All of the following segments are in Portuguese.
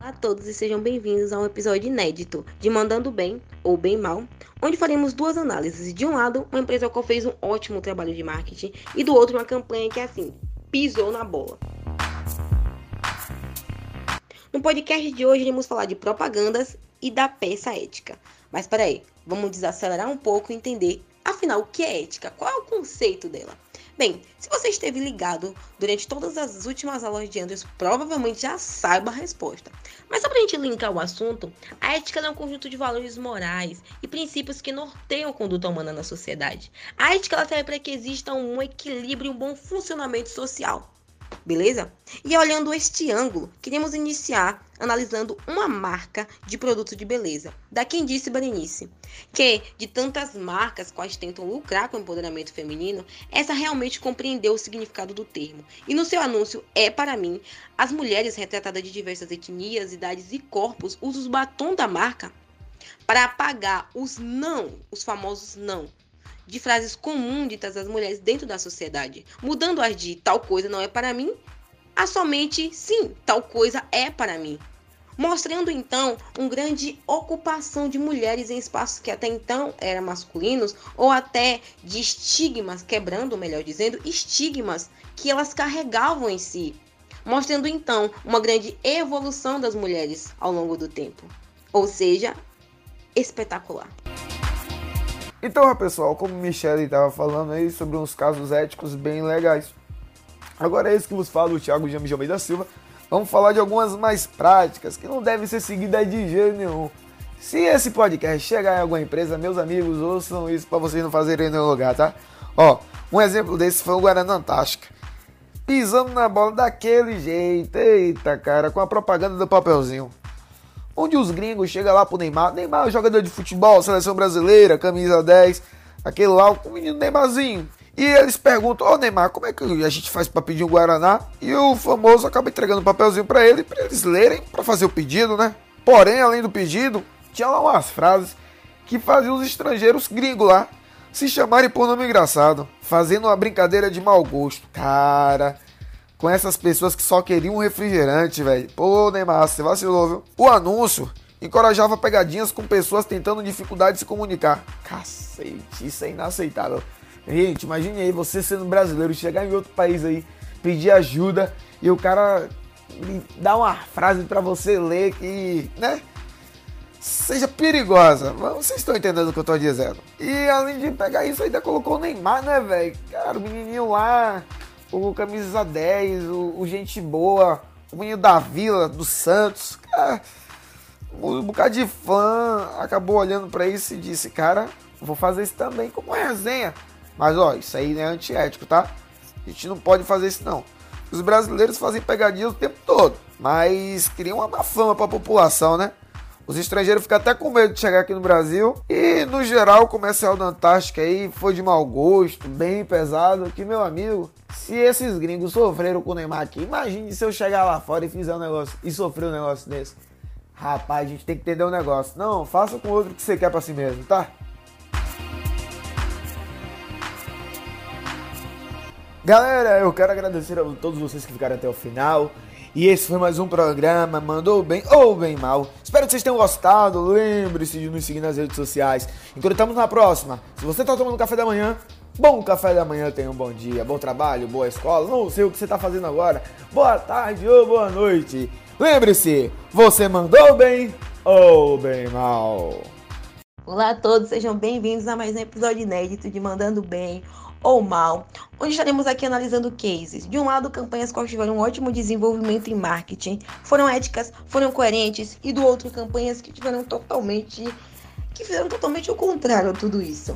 Olá a todos e sejam bem-vindos a um episódio inédito de Mandando Bem ou Bem Mal, onde faremos duas análises. De um lado, uma empresa que fez um ótimo trabalho de marketing e do outro, uma campanha que, assim, pisou na bola. No podcast de hoje, iremos falar de propagandas e da peça ética. Mas peraí, vamos desacelerar um pouco e entender, afinal, o que é ética? Qual é o conceito dela? Bem, se você esteve ligado durante todas as últimas aulas de Andrews, provavelmente já saiba a resposta. Mas só para a gente linkar o assunto, a ética é um conjunto de valores morais e princípios que norteiam a conduta humana na sociedade. A ética ela serve para que exista um equilíbrio e um bom funcionamento social beleza? E olhando este ângulo, queremos iniciar analisando uma marca de produto de beleza, da quem disse Berenice, que de tantas marcas quais tentam lucrar com o empoderamento feminino, essa realmente compreendeu o significado do termo. E no seu anúncio é para mim, as mulheres retratadas de diversas etnias, idades e corpos usam os batom da marca para apagar os não, os famosos não, de frases comuns ditas às mulheres dentro da sociedade, mudando-as de tal coisa não é para mim a somente sim, tal coisa é para mim. Mostrando então uma grande ocupação de mulheres em espaços que até então eram masculinos ou até de estigmas, quebrando, melhor dizendo, estigmas que elas carregavam em si, mostrando então uma grande evolução das mulheres ao longo do tempo. Ou seja, espetacular. Então, pessoal, como Michele estava falando aí sobre uns casos éticos bem legais. Agora é isso que vos falo, o Thiago James de Almeida Silva. Vamos falar de algumas mais práticas que não devem ser seguidas de jeito nenhum. Se esse podcast chegar em alguma empresa, meus amigos, ouçam isso para vocês não fazerem nenhum lugar, tá? Ó, um exemplo desse foi o Guaraná Antártica. Pisando na bola daquele jeito, eita cara, com a propaganda do papelzinho. Onde os gringos chegam lá pro Neymar. Neymar é jogador de futebol, seleção brasileira, camisa 10. Aquele lá, o menino Neymarzinho. E eles perguntam, ô oh, Neymar, como é que a gente faz para pedir um Guaraná? E o famoso acaba entregando um papelzinho para ele, para eles lerem, para fazer o pedido, né? Porém, além do pedido, tinha lá umas frases que faziam os estrangeiros gringos lá se chamarem por nome engraçado, fazendo uma brincadeira de mau gosto. Cara, com essas pessoas que só queriam um refrigerante, velho. Pô, Neymar, você vacilou, viu? O anúncio encorajava pegadinhas com pessoas tentando dificuldade de se comunicar. Cacete, isso é inaceitável. Gente, imagine aí você sendo brasileiro, chegar em outro país aí, pedir ajuda e o cara dá uma frase para você ler que, né? Seja perigosa. Vocês estão entendendo o que eu tô dizendo. E além de pegar isso, ainda colocou o Neymar, né, velho? Cara, o menininho lá o Camisa 10, o, o Gente Boa, o menino da Vila, do Santos. Cara, um bocado de fã acabou olhando para isso e disse, cara, vou fazer isso também como resenha. Mas ó, isso aí é antiético, tá? A gente não pode fazer isso não. Os brasileiros fazem pegadinhas o tempo todo, mas criam uma má fama para a população, né? Os estrangeiros ficam até com medo de chegar aqui no Brasil. E no geral, o comercial da Antártica aí foi de mau gosto, bem pesado. Que meu amigo, se esses gringos sofreram com o Neymar aqui, imagine se eu chegar lá fora e fizer um negócio e sofrer um negócio desse. Rapaz, a gente tem que entender o um negócio. Não, faça com outro que você quer para si mesmo, tá? Galera, eu quero agradecer a todos vocês que ficaram até o final. E esse foi mais um programa, mandou bem ou bem mal. Espero que vocês tenham gostado. Lembre-se de nos seguir nas redes sociais. Encontramos na próxima. Se você está tomando café da manhã, bom café da manhã, tenha um bom dia, bom trabalho, boa escola. Não sei o que você está fazendo agora. Boa tarde ou boa noite. Lembre-se, você mandou bem ou bem mal. Olá a todos, sejam bem-vindos a mais um episódio inédito de Mandando Bem ou mal, onde estaremos aqui analisando cases. De um lado, campanhas que tiveram um ótimo desenvolvimento em marketing, foram éticas, foram coerentes, e do outro, campanhas que tiveram totalmente. que fizeram totalmente o contrário a tudo isso.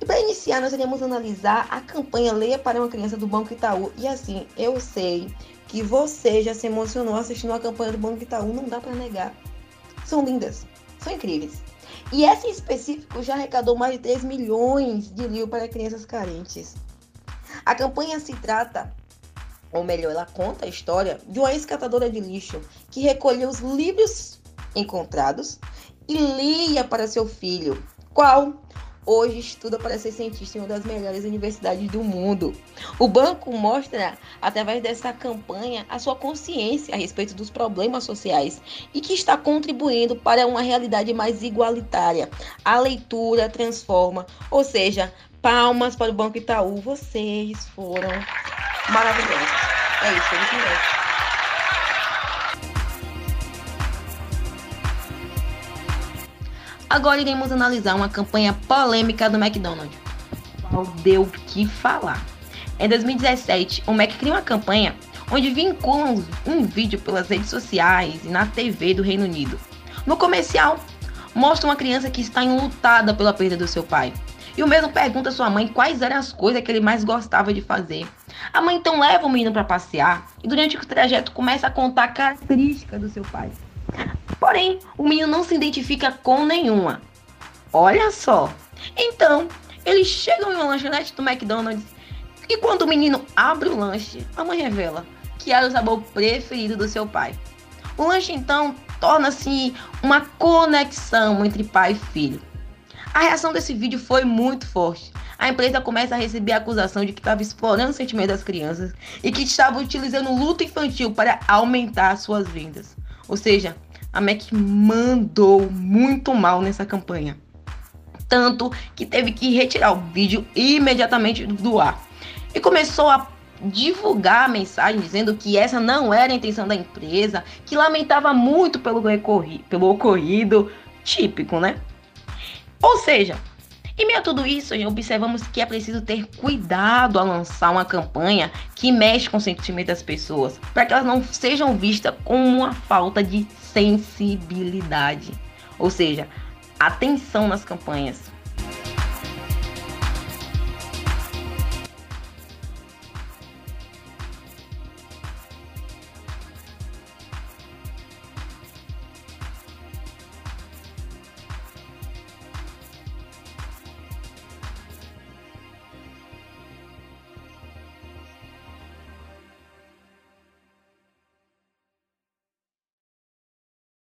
E para iniciar, nós iremos analisar a campanha Leia para uma Criança do Banco Itaú. E assim, eu sei que você já se emocionou assistindo a campanha do Banco Itaú, não dá para negar. São lindas, são incríveis. E essa em específico já arrecadou mais de 3 milhões de livros para crianças carentes. A campanha se trata, ou melhor, ela conta a história de uma ex-catadora de lixo que recolheu os livros encontrados e lia para seu filho, qual hoje estuda para ser cientista em uma das melhores universidades do mundo. O banco mostra, através dessa campanha, a sua consciência a respeito dos problemas sociais e que está contribuindo para uma realidade mais igualitária. A leitura transforma, ou seja, palmas para o Banco Itaú, vocês foram maravilhosos. É isso, eles merecem. Agora iremos analisar uma campanha polêmica do McDonald's, qual deu o que falar. Em 2017, o Mac cria uma campanha onde vincula um vídeo pelas redes sociais e na TV do Reino Unido. No comercial, mostra uma criança que está enlutada pela perda do seu pai. E o mesmo pergunta à sua mãe quais eram as coisas que ele mais gostava de fazer. A mãe então leva o menino para passear e durante o trajeto começa a contar características do seu pai. Porém, o menino não se identifica com nenhuma. Olha só. Então, eles chegam em uma lanchonete do McDonald's e quando o menino abre o lanche, a mãe revela que era o sabor preferido do seu pai. O lanche então torna-se uma conexão entre pai e filho. A reação desse vídeo foi muito forte. A empresa começa a receber a acusação de que estava explorando o sentimento das crianças e que estava utilizando luto infantil para aumentar suas vendas. Ou seja, a Mac mandou muito mal nessa campanha. Tanto que teve que retirar o vídeo imediatamente do ar. E começou a divulgar a mensagem dizendo que essa não era a intenção da empresa, que lamentava muito pelo, pelo ocorrido, típico, né? Ou seja, em meio a tudo isso, observamos que é preciso ter cuidado ao lançar uma campanha que mexe com o sentimento das pessoas, para que elas não sejam vistas como uma falta de sensibilidade. Ou seja, atenção nas campanhas.